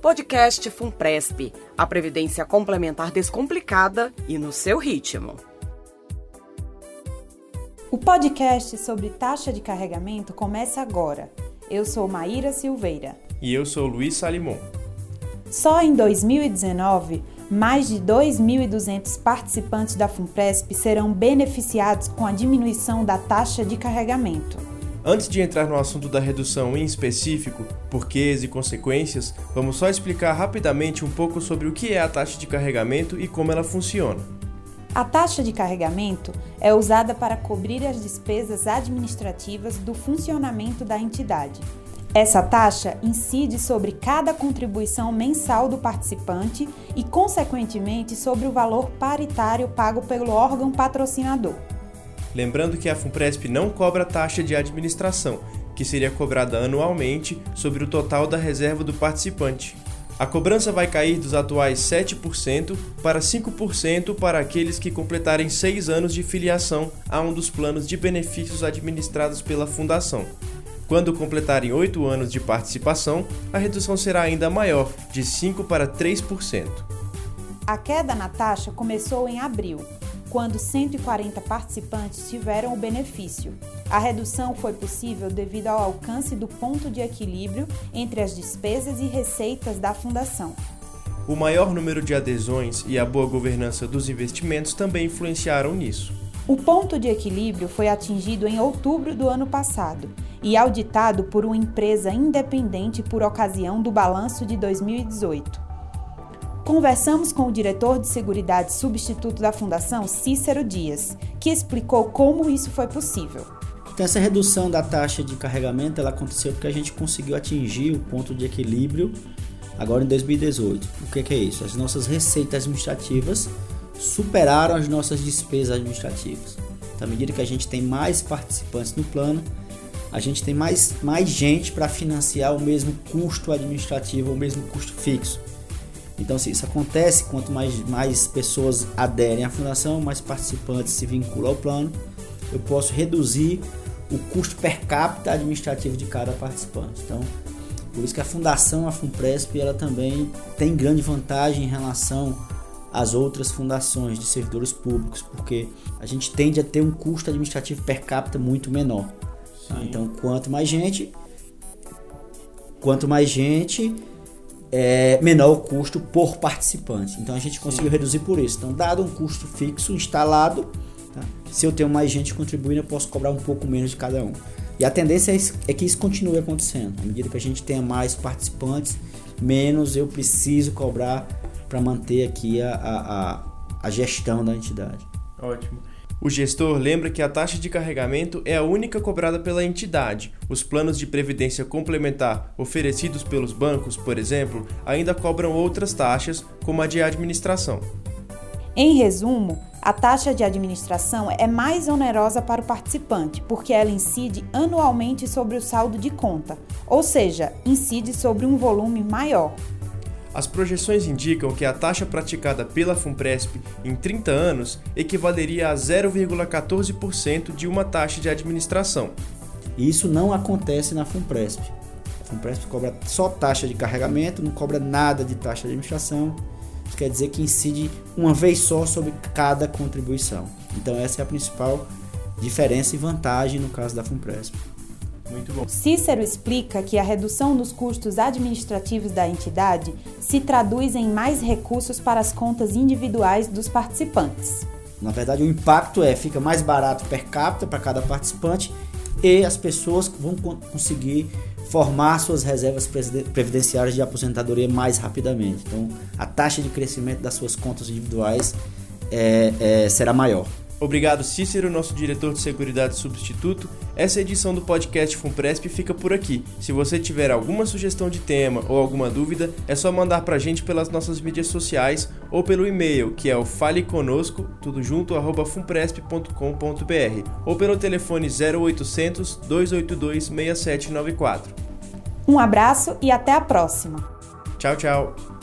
Podcast Funpresp, a previdência complementar descomplicada e no seu ritmo. O podcast sobre taxa de carregamento começa agora. Eu sou Maíra Silveira. E eu sou Luiz Salimon. Só em 2019, mais de 2.200 participantes da FUNPRESP serão beneficiados com a diminuição da taxa de carregamento. Antes de entrar no assunto da redução em específico, porquês e consequências, vamos só explicar rapidamente um pouco sobre o que é a taxa de carregamento e como ela funciona. A taxa de carregamento é usada para cobrir as despesas administrativas do funcionamento da entidade essa taxa incide sobre cada contribuição mensal do participante e, consequentemente, sobre o valor paritário pago pelo órgão patrocinador. Lembrando que a FUNPRESP não cobra taxa de administração, que seria cobrada anualmente sobre o total da reserva do participante. A cobrança vai cair dos atuais 7% para 5% para aqueles que completarem seis anos de filiação a um dos planos de benefícios administrados pela Fundação. Quando completarem 8 anos de participação, a redução será ainda maior, de 5% para 3%. A queda na taxa começou em abril, quando 140 participantes tiveram o benefício. A redução foi possível devido ao alcance do ponto de equilíbrio entre as despesas e receitas da Fundação. O maior número de adesões e a boa governança dos investimentos também influenciaram nisso. O ponto de equilíbrio foi atingido em outubro do ano passado e auditado por uma empresa independente por ocasião do balanço de 2018. Conversamos com o diretor de Seguridade substituto da Fundação, Cícero Dias, que explicou como isso foi possível. Então, essa redução da taxa de carregamento ela aconteceu porque a gente conseguiu atingir o ponto de equilíbrio agora em 2018. O que, que é isso? As nossas receitas administrativas superaram as nossas despesas administrativas. Então, à medida que a gente tem mais participantes no plano, a gente tem mais, mais gente para financiar o mesmo custo administrativo, o mesmo custo fixo. Então, se isso acontece, quanto mais, mais pessoas aderem à fundação, mais participantes se vinculam ao plano, eu posso reduzir o custo per capita administrativo de cada participante. Então, por isso que a fundação, a FUNPRESP, ela também tem grande vantagem em relação às outras fundações de servidores públicos, porque a gente tende a ter um custo administrativo per capita muito menor. Tá? Então, quanto mais gente, quanto mais gente, é, menor o custo por participante. Então, a gente conseguiu Sim. reduzir por isso. Então, dado um custo fixo instalado, tá? se eu tenho mais gente contribuindo, eu posso cobrar um pouco menos de cada um. E a tendência é, é que isso continue acontecendo. À medida que a gente tenha mais participantes, menos eu preciso cobrar para manter aqui a, a, a gestão da entidade. Ótimo. O gestor lembra que a taxa de carregamento é a única cobrada pela entidade. Os planos de previdência complementar oferecidos pelos bancos, por exemplo, ainda cobram outras taxas, como a de administração. Em resumo, a taxa de administração é mais onerosa para o participante, porque ela incide anualmente sobre o saldo de conta, ou seja, incide sobre um volume maior. As projeções indicam que a taxa praticada pela FUNPRESP em 30 anos equivaleria a 0,14% de uma taxa de administração. E isso não acontece na FUNPRESP. A FUNPRESP cobra só taxa de carregamento, não cobra nada de taxa de administração. Isso quer dizer que incide uma vez só sobre cada contribuição. Então essa é a principal diferença e vantagem no caso da FUNPRESP. Muito bom. Cícero explica que a redução dos custos administrativos da entidade se traduz em mais recursos para as contas individuais dos participantes. Na verdade, o impacto é fica mais barato per capita para cada participante e as pessoas vão conseguir formar suas reservas previdenciárias de aposentadoria mais rapidamente. Então, a taxa de crescimento das suas contas individuais é, é, será maior. Obrigado, Cícero, nosso diretor de Seguridade Substituto. Essa edição do podcast Funpresp fica por aqui. Se você tiver alguma sugestão de tema ou alguma dúvida, é só mandar pra gente pelas nossas mídias sociais ou pelo e-mail, que é o faleconosco, tudo junto, arroba funpresp.com.br ou pelo telefone 0800 282 6794. Um abraço e até a próxima. Tchau, tchau.